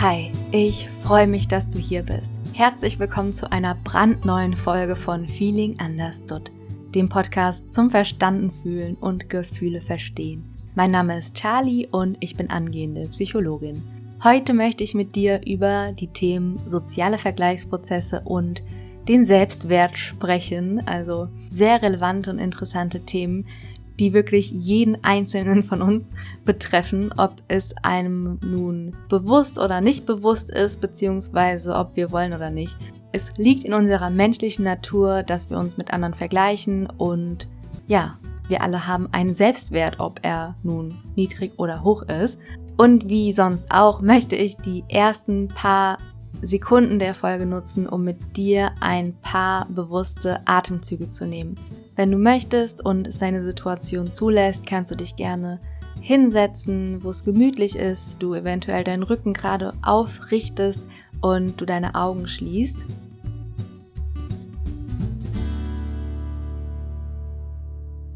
Hi, ich freue mich, dass du hier bist. Herzlich willkommen zu einer brandneuen Folge von Feeling Understood, dem Podcast zum Verstanden fühlen und Gefühle verstehen. Mein Name ist Charlie und ich bin angehende Psychologin. Heute möchte ich mit dir über die Themen soziale Vergleichsprozesse und den Selbstwert sprechen, also sehr relevante und interessante Themen, die wirklich jeden einzelnen von uns betreffen, ob es einem nun bewusst oder nicht bewusst ist, beziehungsweise ob wir wollen oder nicht. Es liegt in unserer menschlichen Natur, dass wir uns mit anderen vergleichen und ja, wir alle haben einen Selbstwert, ob er nun niedrig oder hoch ist. Und wie sonst auch möchte ich die ersten paar Sekunden der Folge nutzen, um mit dir ein paar bewusste Atemzüge zu nehmen. Wenn du möchtest und es deine Situation zulässt, kannst du dich gerne hinsetzen, wo es gemütlich ist, du eventuell deinen Rücken gerade aufrichtest und du deine Augen schließt.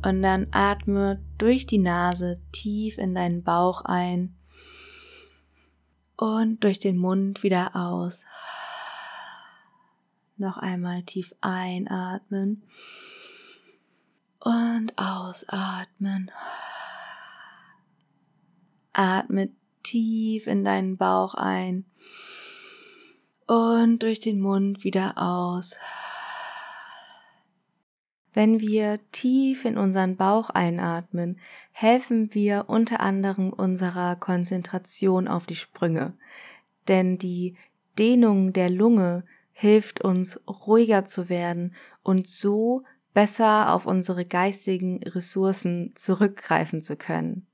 Und dann atme durch die Nase tief in deinen Bauch ein und durch den Mund wieder aus. Noch einmal tief einatmen und ausatmen. Atme tief in deinen Bauch ein und durch den Mund wieder aus. Wenn wir tief in unseren Bauch einatmen, helfen wir unter anderem unserer Konzentration auf die Sprünge. Denn die Dehnung der Lunge hilft uns ruhiger zu werden und so besser auf unsere geistigen Ressourcen zurückgreifen zu können.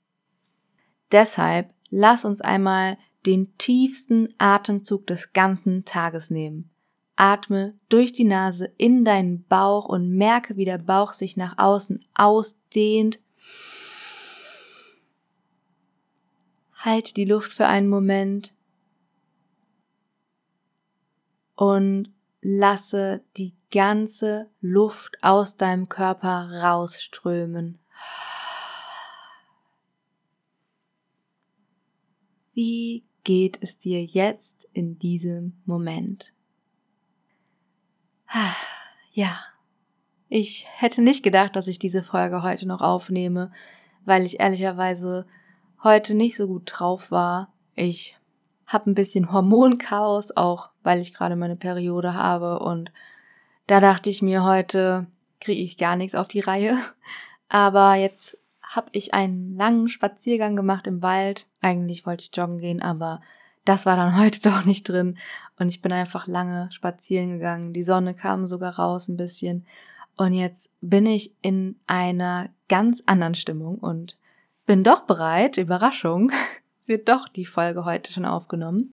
Deshalb lass uns einmal den tiefsten Atemzug des ganzen Tages nehmen. Atme durch die Nase in deinen Bauch und merke, wie der Bauch sich nach außen ausdehnt. Halt die Luft für einen Moment und lasse die ganze Luft aus deinem Körper rausströmen. Wie geht es dir jetzt in diesem Moment? Ja, ich hätte nicht gedacht, dass ich diese Folge heute noch aufnehme, weil ich ehrlicherweise heute nicht so gut drauf war. Ich habe ein bisschen Hormonchaos, auch weil ich gerade meine Periode habe und da dachte ich mir, heute kriege ich gar nichts auf die Reihe. Aber jetzt habe ich einen langen Spaziergang gemacht im Wald. Eigentlich wollte ich joggen gehen, aber das war dann heute doch nicht drin. Und ich bin einfach lange spazieren gegangen. Die Sonne kam sogar raus ein bisschen. Und jetzt bin ich in einer ganz anderen Stimmung und bin doch bereit. Überraschung. Es wird doch die Folge heute schon aufgenommen.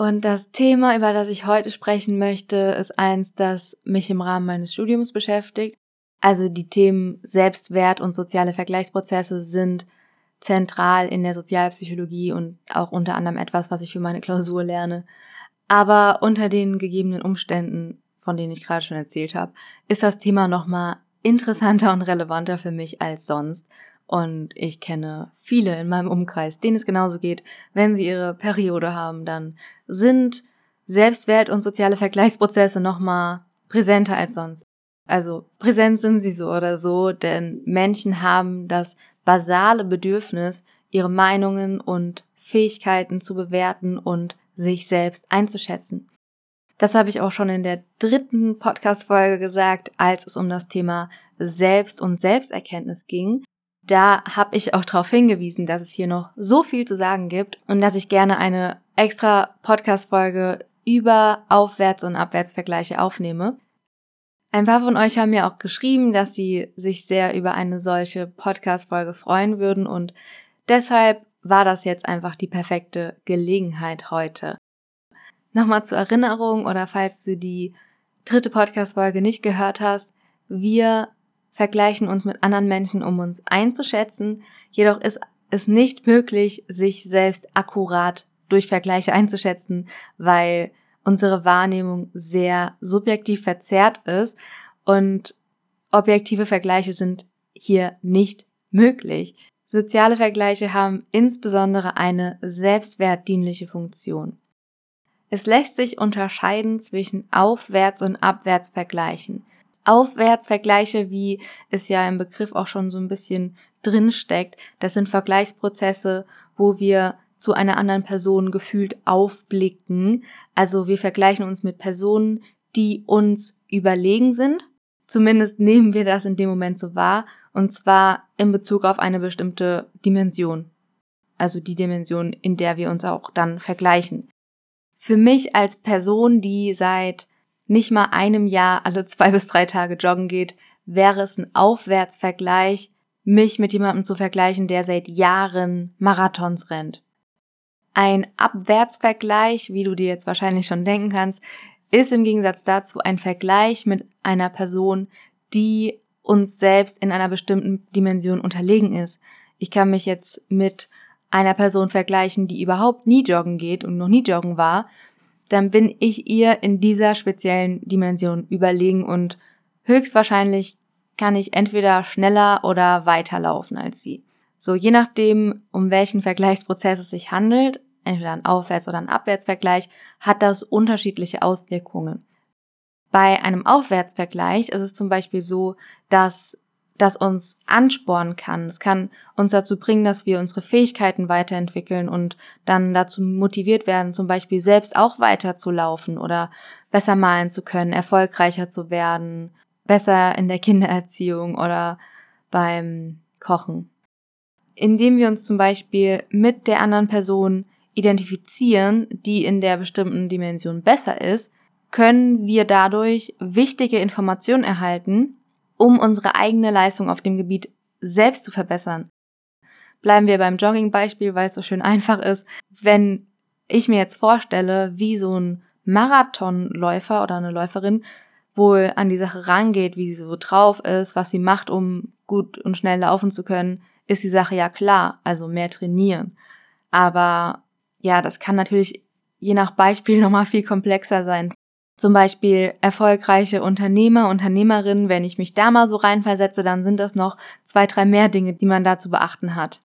Und das Thema, über das ich heute sprechen möchte, ist eins, das mich im Rahmen meines Studiums beschäftigt. Also die Themen Selbstwert und soziale Vergleichsprozesse sind zentral in der Sozialpsychologie und auch unter anderem etwas, was ich für meine Klausur lerne. Aber unter den gegebenen Umständen, von denen ich gerade schon erzählt habe, ist das Thema nochmal interessanter und relevanter für mich als sonst. Und ich kenne viele in meinem Umkreis, denen es genauso geht. Wenn sie ihre Periode haben, dann sind Selbstwert und soziale Vergleichsprozesse nochmal präsenter als sonst. Also präsent sind sie so oder so, denn Menschen haben das basale Bedürfnis, ihre Meinungen und Fähigkeiten zu bewerten und sich selbst einzuschätzen. Das habe ich auch schon in der dritten Podcast-Folge gesagt, als es um das Thema Selbst- und Selbsterkenntnis ging da habe ich auch darauf hingewiesen, dass es hier noch so viel zu sagen gibt und dass ich gerne eine extra Podcast-Folge über Aufwärts- und Abwärtsvergleiche aufnehme. Ein paar von euch haben mir auch geschrieben, dass sie sich sehr über eine solche Podcast-Folge freuen würden und deshalb war das jetzt einfach die perfekte Gelegenheit heute. Nochmal zur Erinnerung oder falls du die dritte Podcast-Folge nicht gehört hast, wir vergleichen uns mit anderen Menschen, um uns einzuschätzen. Jedoch ist es nicht möglich, sich selbst akkurat durch Vergleiche einzuschätzen, weil unsere Wahrnehmung sehr subjektiv verzerrt ist und objektive Vergleiche sind hier nicht möglich. Soziale Vergleiche haben insbesondere eine selbstwertdienliche Funktion. Es lässt sich unterscheiden zwischen Aufwärts- und Abwärtsvergleichen. Aufwärtsvergleiche, wie es ja im Begriff auch schon so ein bisschen drinsteckt, das sind Vergleichsprozesse, wo wir zu einer anderen Person gefühlt aufblicken. Also wir vergleichen uns mit Personen, die uns überlegen sind. Zumindest nehmen wir das in dem Moment so wahr. Und zwar in Bezug auf eine bestimmte Dimension. Also die Dimension, in der wir uns auch dann vergleichen. Für mich als Person, die seit nicht mal einem Jahr alle zwei bis drei Tage joggen geht, wäre es ein Aufwärtsvergleich, mich mit jemandem zu vergleichen, der seit Jahren Marathons rennt. Ein Abwärtsvergleich, wie du dir jetzt wahrscheinlich schon denken kannst, ist im Gegensatz dazu ein Vergleich mit einer Person, die uns selbst in einer bestimmten Dimension unterlegen ist. Ich kann mich jetzt mit einer Person vergleichen, die überhaupt nie joggen geht und noch nie joggen war, dann bin ich ihr in dieser speziellen Dimension überlegen und höchstwahrscheinlich kann ich entweder schneller oder weiterlaufen als sie. So, je nachdem, um welchen Vergleichsprozess es sich handelt, entweder ein Aufwärts- oder ein Abwärtsvergleich, hat das unterschiedliche Auswirkungen. Bei einem Aufwärtsvergleich ist es zum Beispiel so, dass das uns anspornen kann. Es kann uns dazu bringen, dass wir unsere Fähigkeiten weiterentwickeln und dann dazu motiviert werden, zum Beispiel selbst auch weiterzulaufen oder besser malen zu können, erfolgreicher zu werden, besser in der Kindererziehung oder beim Kochen indem wir uns zum Beispiel mit der anderen Person identifizieren, die in der bestimmten Dimension besser ist, können wir dadurch wichtige Informationen erhalten, um unsere eigene Leistung auf dem Gebiet selbst zu verbessern. Bleiben wir beim Jogging-Beispiel, weil es so schön einfach ist. Wenn ich mir jetzt vorstelle, wie so ein Marathonläufer oder eine Läuferin wohl an die Sache rangeht, wie sie so drauf ist, was sie macht, um gut und schnell laufen zu können, ist die Sache ja klar, also mehr trainieren. Aber ja, das kann natürlich je nach Beispiel nochmal viel komplexer sein. Zum Beispiel erfolgreiche Unternehmer, Unternehmerinnen, wenn ich mich da mal so reinversetze, dann sind das noch zwei, drei mehr Dinge, die man da zu beachten hat.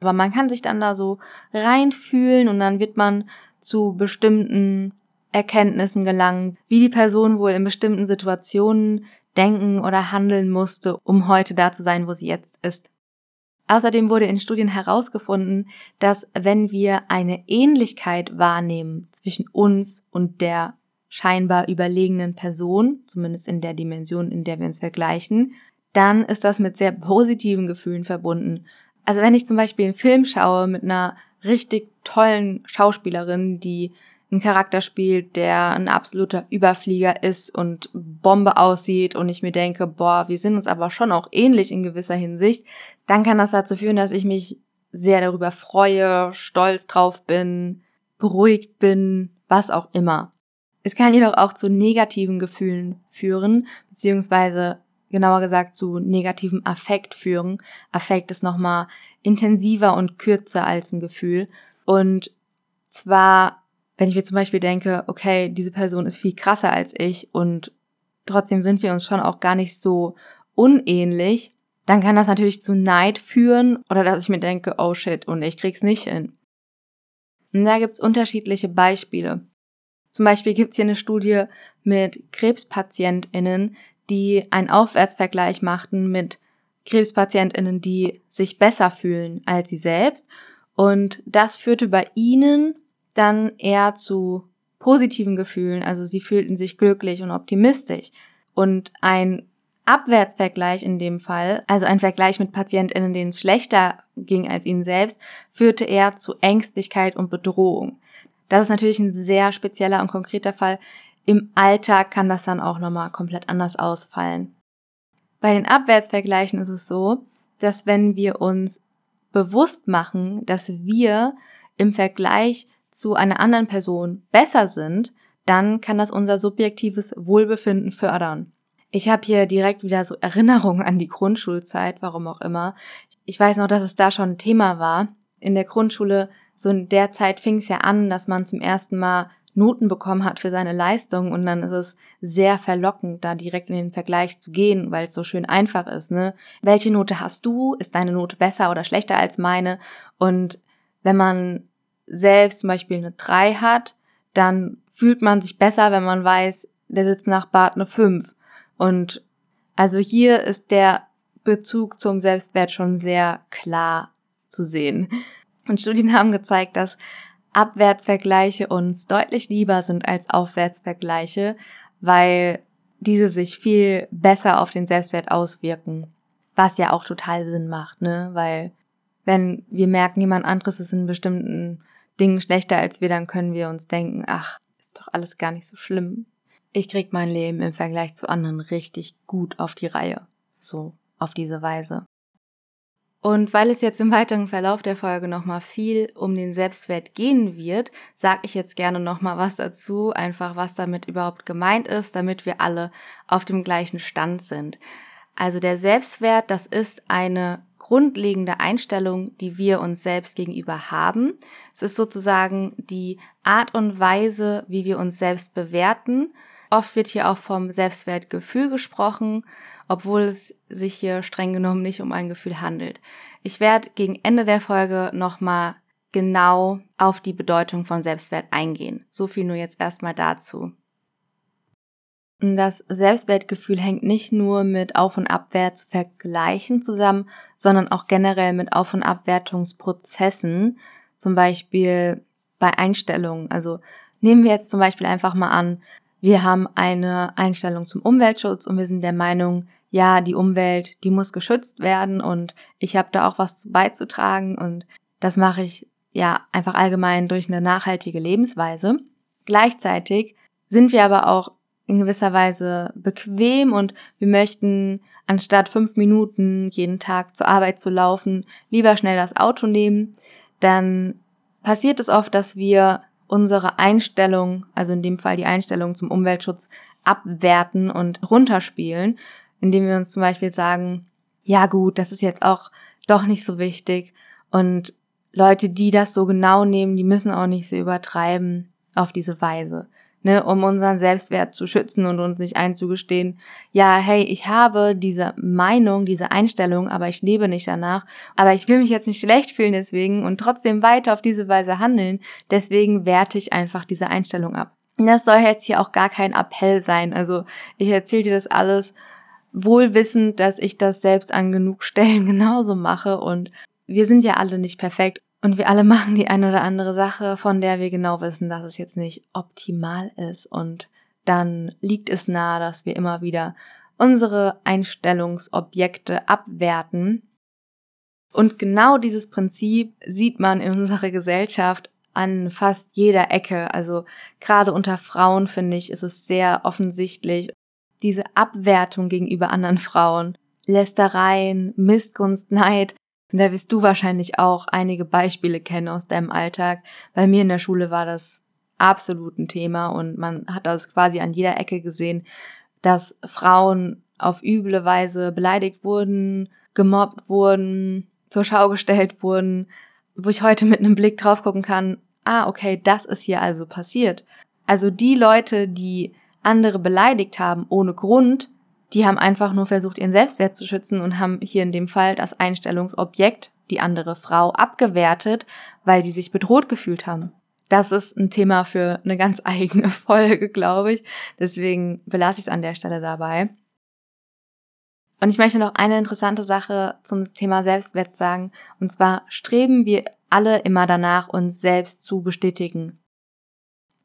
Aber man kann sich dann da so reinfühlen und dann wird man zu bestimmten Erkenntnissen gelangen, wie die Person wohl in bestimmten Situationen denken oder handeln musste, um heute da zu sein, wo sie jetzt ist. Außerdem wurde in Studien herausgefunden, dass wenn wir eine Ähnlichkeit wahrnehmen zwischen uns und der scheinbar überlegenen Person, zumindest in der Dimension, in der wir uns vergleichen, dann ist das mit sehr positiven Gefühlen verbunden. Also wenn ich zum Beispiel einen Film schaue mit einer richtig tollen Schauspielerin, die einen Charakter spielt, der ein absoluter Überflieger ist und Bombe aussieht und ich mir denke, boah, wir sind uns aber schon auch ähnlich in gewisser Hinsicht, dann kann das dazu führen, dass ich mich sehr darüber freue, stolz drauf bin, beruhigt bin, was auch immer. Es kann jedoch auch zu negativen Gefühlen führen, beziehungsweise genauer gesagt zu negativem Affekt führen. Affekt ist nochmal intensiver und kürzer als ein Gefühl. Und zwar wenn ich mir zum Beispiel denke, okay, diese Person ist viel krasser als ich und trotzdem sind wir uns schon auch gar nicht so unähnlich, dann kann das natürlich zu Neid führen oder dass ich mir denke, oh shit, und ich krieg's nicht hin. Und da gibt's unterschiedliche Beispiele. Zum Beispiel gibt's hier eine Studie mit KrebspatientInnen, die einen Aufwärtsvergleich machten mit KrebspatientInnen, die sich besser fühlen als sie selbst. Und das führte bei ihnen dann eher zu positiven Gefühlen, also sie fühlten sich glücklich und optimistisch. Und ein Abwärtsvergleich in dem Fall, also ein Vergleich mit PatientInnen, denen es schlechter ging als ihnen selbst, führte eher zu Ängstlichkeit und Bedrohung. Das ist natürlich ein sehr spezieller und konkreter Fall. Im Alltag kann das dann auch nochmal komplett anders ausfallen. Bei den Abwärtsvergleichen ist es so, dass wenn wir uns bewusst machen, dass wir im Vergleich zu einer anderen Person besser sind, dann kann das unser subjektives Wohlbefinden fördern. Ich habe hier direkt wieder so Erinnerungen an die Grundschulzeit, warum auch immer. Ich weiß noch, dass es da schon ein Thema war. In der Grundschule, so in der Zeit fing es ja an, dass man zum ersten Mal Noten bekommen hat für seine Leistung und dann ist es sehr verlockend, da direkt in den Vergleich zu gehen, weil es so schön einfach ist, ne? Welche Note hast du? Ist deine Note besser oder schlechter als meine? Und wenn man selbst zum Beispiel eine 3 hat, dann fühlt man sich besser, wenn man weiß, der sitzt nach Bart eine 5. Und also hier ist der Bezug zum Selbstwert schon sehr klar zu sehen. Und Studien haben gezeigt, dass Abwärtsvergleiche uns deutlich lieber sind als Aufwärtsvergleiche, weil diese sich viel besser auf den Selbstwert auswirken. Was ja auch total Sinn macht, ne? Weil wenn wir merken, jemand anderes ist in bestimmten Dingen schlechter als wir, dann können wir uns denken, ach, ist doch alles gar nicht so schlimm. Ich krieg mein Leben im Vergleich zu anderen richtig gut auf die Reihe. So, auf diese Weise. Und weil es jetzt im weiteren Verlauf der Folge nochmal viel um den Selbstwert gehen wird, sage ich jetzt gerne nochmal was dazu, einfach was damit überhaupt gemeint ist, damit wir alle auf dem gleichen Stand sind. Also der Selbstwert, das ist eine grundlegende Einstellung, die wir uns selbst gegenüber haben. Es ist sozusagen die Art und Weise, wie wir uns selbst bewerten. Oft wird hier auch vom Selbstwertgefühl gesprochen obwohl es sich hier streng genommen nicht um ein Gefühl handelt. Ich werde gegen Ende der Folge nochmal genau auf die Bedeutung von Selbstwert eingehen. So viel nur jetzt erstmal dazu. Das Selbstwertgefühl hängt nicht nur mit Auf- und Abwärtsvergleichen zusammen, sondern auch generell mit Auf- und Abwertungsprozessen, zum Beispiel bei Einstellungen. Also nehmen wir jetzt zum Beispiel einfach mal an, wir haben eine Einstellung zum Umweltschutz und wir sind der Meinung, ja, die Umwelt, die muss geschützt werden und ich habe da auch was beizutragen und das mache ich ja einfach allgemein durch eine nachhaltige Lebensweise. Gleichzeitig sind wir aber auch in gewisser Weise bequem und wir möchten anstatt fünf Minuten jeden Tag zur Arbeit zu laufen, lieber schnell das Auto nehmen, dann passiert es oft, dass wir unsere Einstellung, also in dem Fall die Einstellung zum Umweltschutz, abwerten und runterspielen indem wir uns zum Beispiel sagen, ja gut, das ist jetzt auch doch nicht so wichtig. Und Leute, die das so genau nehmen, die müssen auch nicht so übertreiben auf diese Weise, ne, um unseren Selbstwert zu schützen und uns nicht einzugestehen, ja, hey, ich habe diese Meinung, diese Einstellung, aber ich lebe nicht danach, aber ich will mich jetzt nicht schlecht fühlen deswegen und trotzdem weiter auf diese Weise handeln, deswegen werte ich einfach diese Einstellung ab. das soll jetzt hier auch gar kein Appell sein, also ich erzähle dir das alles wohl wissend, dass ich das selbst an genug Stellen genauso mache und wir sind ja alle nicht perfekt und wir alle machen die eine oder andere Sache, von der wir genau wissen, dass es jetzt nicht optimal ist und dann liegt es nahe, dass wir immer wieder unsere Einstellungsobjekte abwerten. Und genau dieses Prinzip sieht man in unserer Gesellschaft an fast jeder Ecke. Also gerade unter Frauen finde ich, ist es sehr offensichtlich diese Abwertung gegenüber anderen Frauen, Lästereien, Missgunst, Neid. Und da wirst du wahrscheinlich auch einige Beispiele kennen aus deinem Alltag. Bei mir in der Schule war das absolut ein Thema und man hat das quasi an jeder Ecke gesehen, dass Frauen auf üble Weise beleidigt wurden, gemobbt wurden, zur Schau gestellt wurden, wo ich heute mit einem Blick drauf gucken kann, ah, okay, das ist hier also passiert. Also die Leute, die andere beleidigt haben ohne Grund, die haben einfach nur versucht, ihren Selbstwert zu schützen und haben hier in dem Fall das Einstellungsobjekt, die andere Frau, abgewertet, weil sie sich bedroht gefühlt haben. Das ist ein Thema für eine ganz eigene Folge, glaube ich. Deswegen belasse ich es an der Stelle dabei. Und ich möchte noch eine interessante Sache zum Thema Selbstwert sagen. Und zwar streben wir alle immer danach, uns selbst zu bestätigen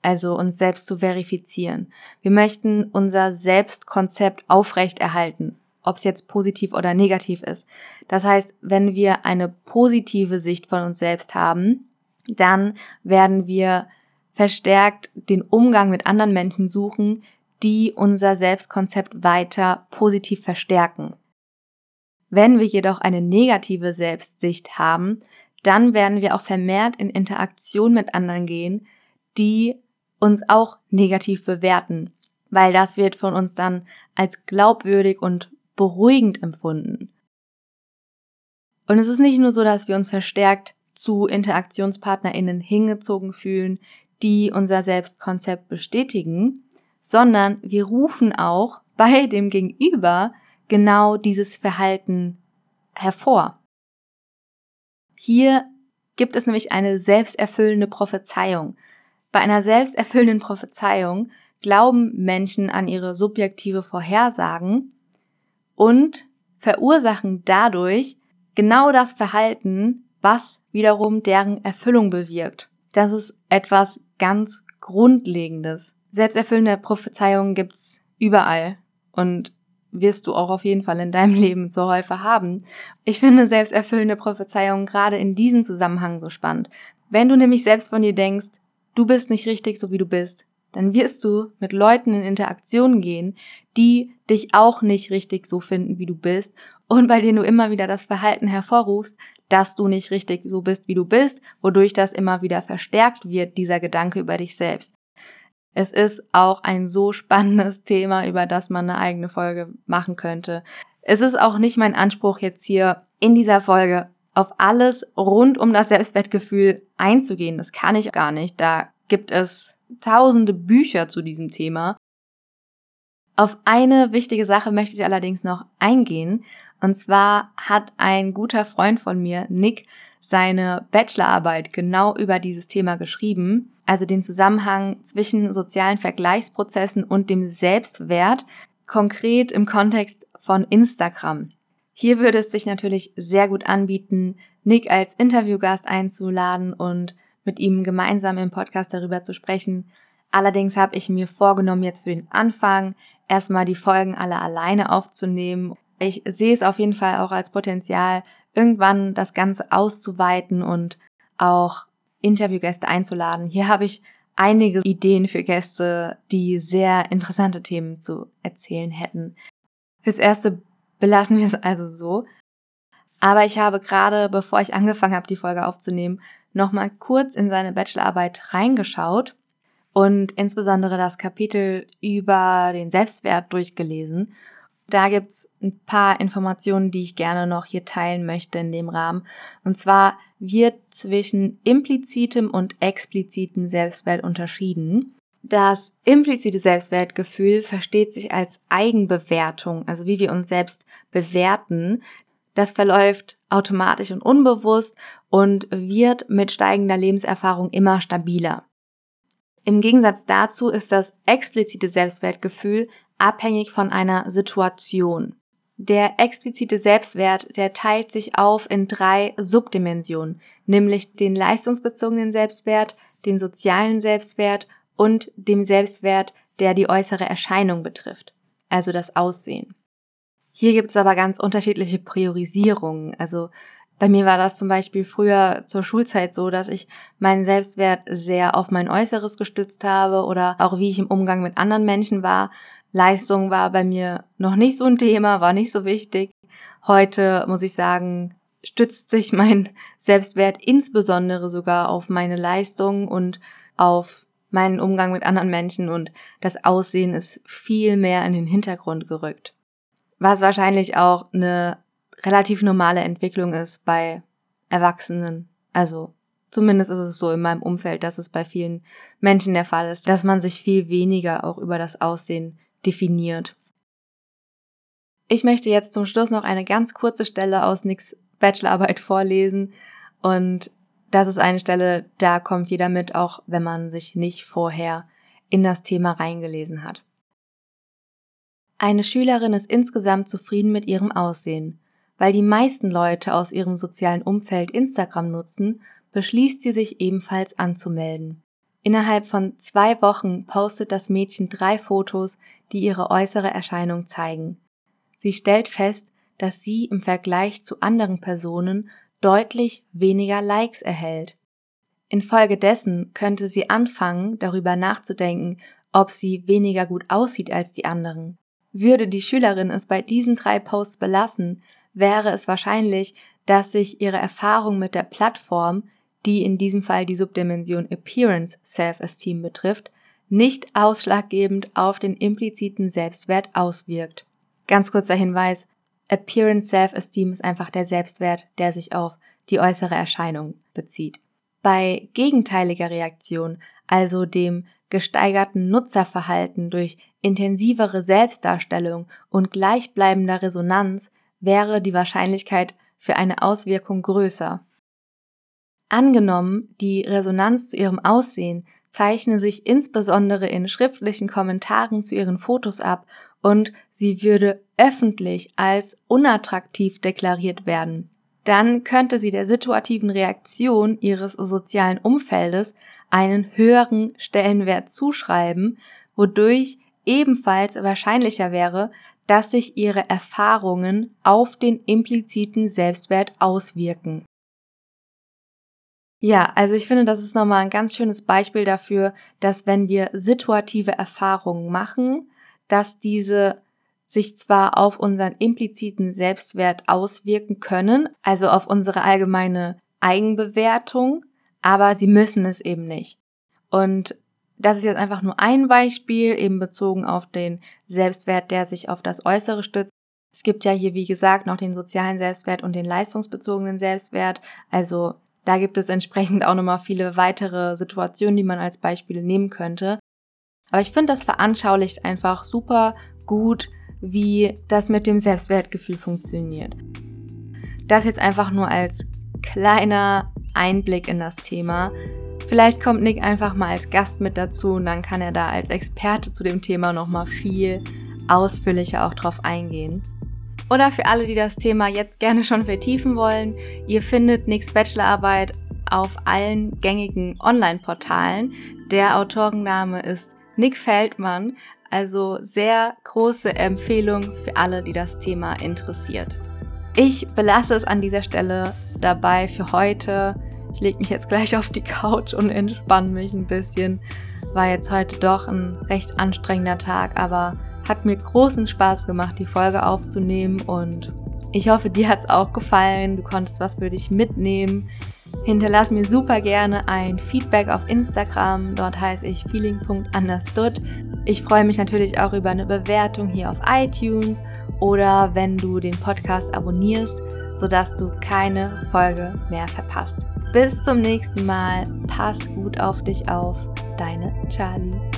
also uns selbst zu verifizieren. Wir möchten unser Selbstkonzept aufrechterhalten, ob es jetzt positiv oder negativ ist. Das heißt, wenn wir eine positive Sicht von uns selbst haben, dann werden wir verstärkt den Umgang mit anderen Menschen suchen, die unser Selbstkonzept weiter positiv verstärken. Wenn wir jedoch eine negative Selbstsicht haben, dann werden wir auch vermehrt in Interaktion mit anderen gehen, die uns auch negativ bewerten, weil das wird von uns dann als glaubwürdig und beruhigend empfunden. Und es ist nicht nur so, dass wir uns verstärkt zu Interaktionspartnerinnen hingezogen fühlen, die unser Selbstkonzept bestätigen, sondern wir rufen auch bei dem Gegenüber genau dieses Verhalten hervor. Hier gibt es nämlich eine selbsterfüllende Prophezeiung. Bei einer selbsterfüllenden Prophezeiung glauben Menschen an ihre subjektive Vorhersagen und verursachen dadurch genau das Verhalten, was wiederum deren Erfüllung bewirkt. Das ist etwas ganz Grundlegendes. Selbsterfüllende Prophezeiungen gibt's überall und wirst du auch auf jeden Fall in deinem Leben zur Häufe haben. Ich finde selbsterfüllende Prophezeiungen gerade in diesem Zusammenhang so spannend. Wenn du nämlich selbst von dir denkst, du bist nicht richtig so wie du bist, dann wirst du mit Leuten in Interaktion gehen, die dich auch nicht richtig so finden, wie du bist und bei denen du immer wieder das Verhalten hervorrufst, dass du nicht richtig so bist, wie du bist, wodurch das immer wieder verstärkt wird, dieser Gedanke über dich selbst. Es ist auch ein so spannendes Thema, über das man eine eigene Folge machen könnte. Es ist auch nicht mein Anspruch jetzt hier in dieser Folge auf alles rund um das Selbstwertgefühl einzugehen. Das kann ich gar nicht. Da gibt es tausende Bücher zu diesem Thema. Auf eine wichtige Sache möchte ich allerdings noch eingehen. Und zwar hat ein guter Freund von mir, Nick, seine Bachelorarbeit genau über dieses Thema geschrieben, also den Zusammenhang zwischen sozialen Vergleichsprozessen und dem Selbstwert, konkret im Kontext von Instagram. Hier würde es sich natürlich sehr gut anbieten, Nick als Interviewgast einzuladen und mit ihm gemeinsam im Podcast darüber zu sprechen. Allerdings habe ich mir vorgenommen, jetzt für den Anfang erstmal die Folgen alle alleine aufzunehmen. Ich sehe es auf jeden Fall auch als Potenzial, irgendwann das Ganze auszuweiten und auch Interviewgäste einzuladen. Hier habe ich einige Ideen für Gäste, die sehr interessante Themen zu erzählen hätten. Fürs Erste belassen wir es also so. Aber ich habe gerade, bevor ich angefangen habe, die Folge aufzunehmen, nochmal kurz in seine Bachelorarbeit reingeschaut und insbesondere das Kapitel über den Selbstwert durchgelesen. Da gibt's ein paar Informationen, die ich gerne noch hier teilen möchte in dem Rahmen. Und zwar wird zwischen implizitem und explizitem Selbstwert unterschieden. Das implizite Selbstwertgefühl versteht sich als Eigenbewertung, also wie wir uns selbst bewerten. Das verläuft automatisch und unbewusst und wird mit steigender Lebenserfahrung immer stabiler. Im Gegensatz dazu ist das explizite Selbstwertgefühl abhängig von einer Situation. Der explizite Selbstwert, der teilt sich auf in drei Subdimensionen, nämlich den leistungsbezogenen Selbstwert, den sozialen Selbstwert und dem Selbstwert, der die äußere Erscheinung betrifft, also das Aussehen. Hier gibt es aber ganz unterschiedliche Priorisierungen. Also bei mir war das zum Beispiel früher zur Schulzeit so, dass ich meinen Selbstwert sehr auf mein Äußeres gestützt habe oder auch wie ich im Umgang mit anderen Menschen war. Leistung war bei mir noch nicht so ein Thema, war nicht so wichtig. Heute muss ich sagen, stützt sich mein Selbstwert insbesondere sogar auf meine Leistung und auf meinen Umgang mit anderen Menschen und das Aussehen ist viel mehr in den Hintergrund gerückt. Was wahrscheinlich auch eine relativ normale Entwicklung ist bei Erwachsenen. Also zumindest ist es so in meinem Umfeld, dass es bei vielen Menschen der Fall ist, dass man sich viel weniger auch über das Aussehen definiert. Ich möchte jetzt zum Schluss noch eine ganz kurze Stelle aus Nicks Bachelorarbeit vorlesen und das ist eine Stelle, da kommt jeder mit, auch wenn man sich nicht vorher in das Thema reingelesen hat. Eine Schülerin ist insgesamt zufrieden mit ihrem Aussehen. Weil die meisten Leute aus ihrem sozialen Umfeld Instagram nutzen, beschließt sie sich ebenfalls anzumelden. Innerhalb von zwei Wochen postet das Mädchen drei Fotos, die ihre äußere Erscheinung zeigen. Sie stellt fest, dass sie im Vergleich zu anderen Personen deutlich weniger Likes erhält. Infolgedessen könnte sie anfangen, darüber nachzudenken, ob sie weniger gut aussieht als die anderen. Würde die Schülerin es bei diesen drei Posts belassen, wäre es wahrscheinlich, dass sich ihre Erfahrung mit der Plattform, die in diesem Fall die Subdimension Appearance Self-Esteem betrifft, nicht ausschlaggebend auf den impliziten Selbstwert auswirkt. Ganz kurzer Hinweis, Appearance Self-Esteem ist einfach der Selbstwert, der sich auf die äußere Erscheinung bezieht. Bei gegenteiliger Reaktion, also dem gesteigerten Nutzerverhalten durch intensivere Selbstdarstellung und gleichbleibender Resonanz, wäre die Wahrscheinlichkeit für eine Auswirkung größer. Angenommen, die Resonanz zu ihrem Aussehen zeichne sich insbesondere in schriftlichen Kommentaren zu ihren Fotos ab und sie würde öffentlich als unattraktiv deklariert werden. Dann könnte sie der situativen Reaktion ihres sozialen Umfeldes einen höheren Stellenwert zuschreiben, wodurch ebenfalls wahrscheinlicher wäre, dass sich ihre Erfahrungen auf den impliziten Selbstwert auswirken. Ja, also ich finde, das ist nochmal ein ganz schönes Beispiel dafür, dass wenn wir situative Erfahrungen machen, dass diese sich zwar auf unseren impliziten Selbstwert auswirken können, also auf unsere allgemeine Eigenbewertung, aber sie müssen es eben nicht. Und das ist jetzt einfach nur ein Beispiel, eben bezogen auf den Selbstwert, der sich auf das Äußere stützt. Es gibt ja hier, wie gesagt, noch den sozialen Selbstwert und den leistungsbezogenen Selbstwert. Also da gibt es entsprechend auch nochmal viele weitere Situationen, die man als Beispiele nehmen könnte. Aber ich finde, das veranschaulicht einfach super gut, wie das mit dem Selbstwertgefühl funktioniert. Das jetzt einfach nur als kleiner Einblick in das Thema. Vielleicht kommt Nick einfach mal als Gast mit dazu und dann kann er da als Experte zu dem Thema nochmal viel ausführlicher auch drauf eingehen. Oder für alle, die das Thema jetzt gerne schon vertiefen wollen, ihr findet Nicks Bachelorarbeit auf allen gängigen Online-Portalen. Der Autorenname ist Nick Feldmann, also sehr große Empfehlung für alle, die das Thema interessiert. Ich belasse es an dieser Stelle dabei für heute. Ich lege mich jetzt gleich auf die Couch und entspanne mich ein bisschen. War jetzt heute doch ein recht anstrengender Tag, aber hat mir großen Spaß gemacht, die Folge aufzunehmen und ich hoffe, dir hat es auch gefallen. Du konntest was für dich mitnehmen. Hinterlass mir super gerne ein Feedback auf Instagram. Dort heiße ich feeling.understood. Ich freue mich natürlich auch über eine Bewertung hier auf iTunes oder wenn du den Podcast abonnierst, sodass du keine Folge mehr verpasst. Bis zum nächsten Mal. Pass gut auf dich auf. Deine Charlie.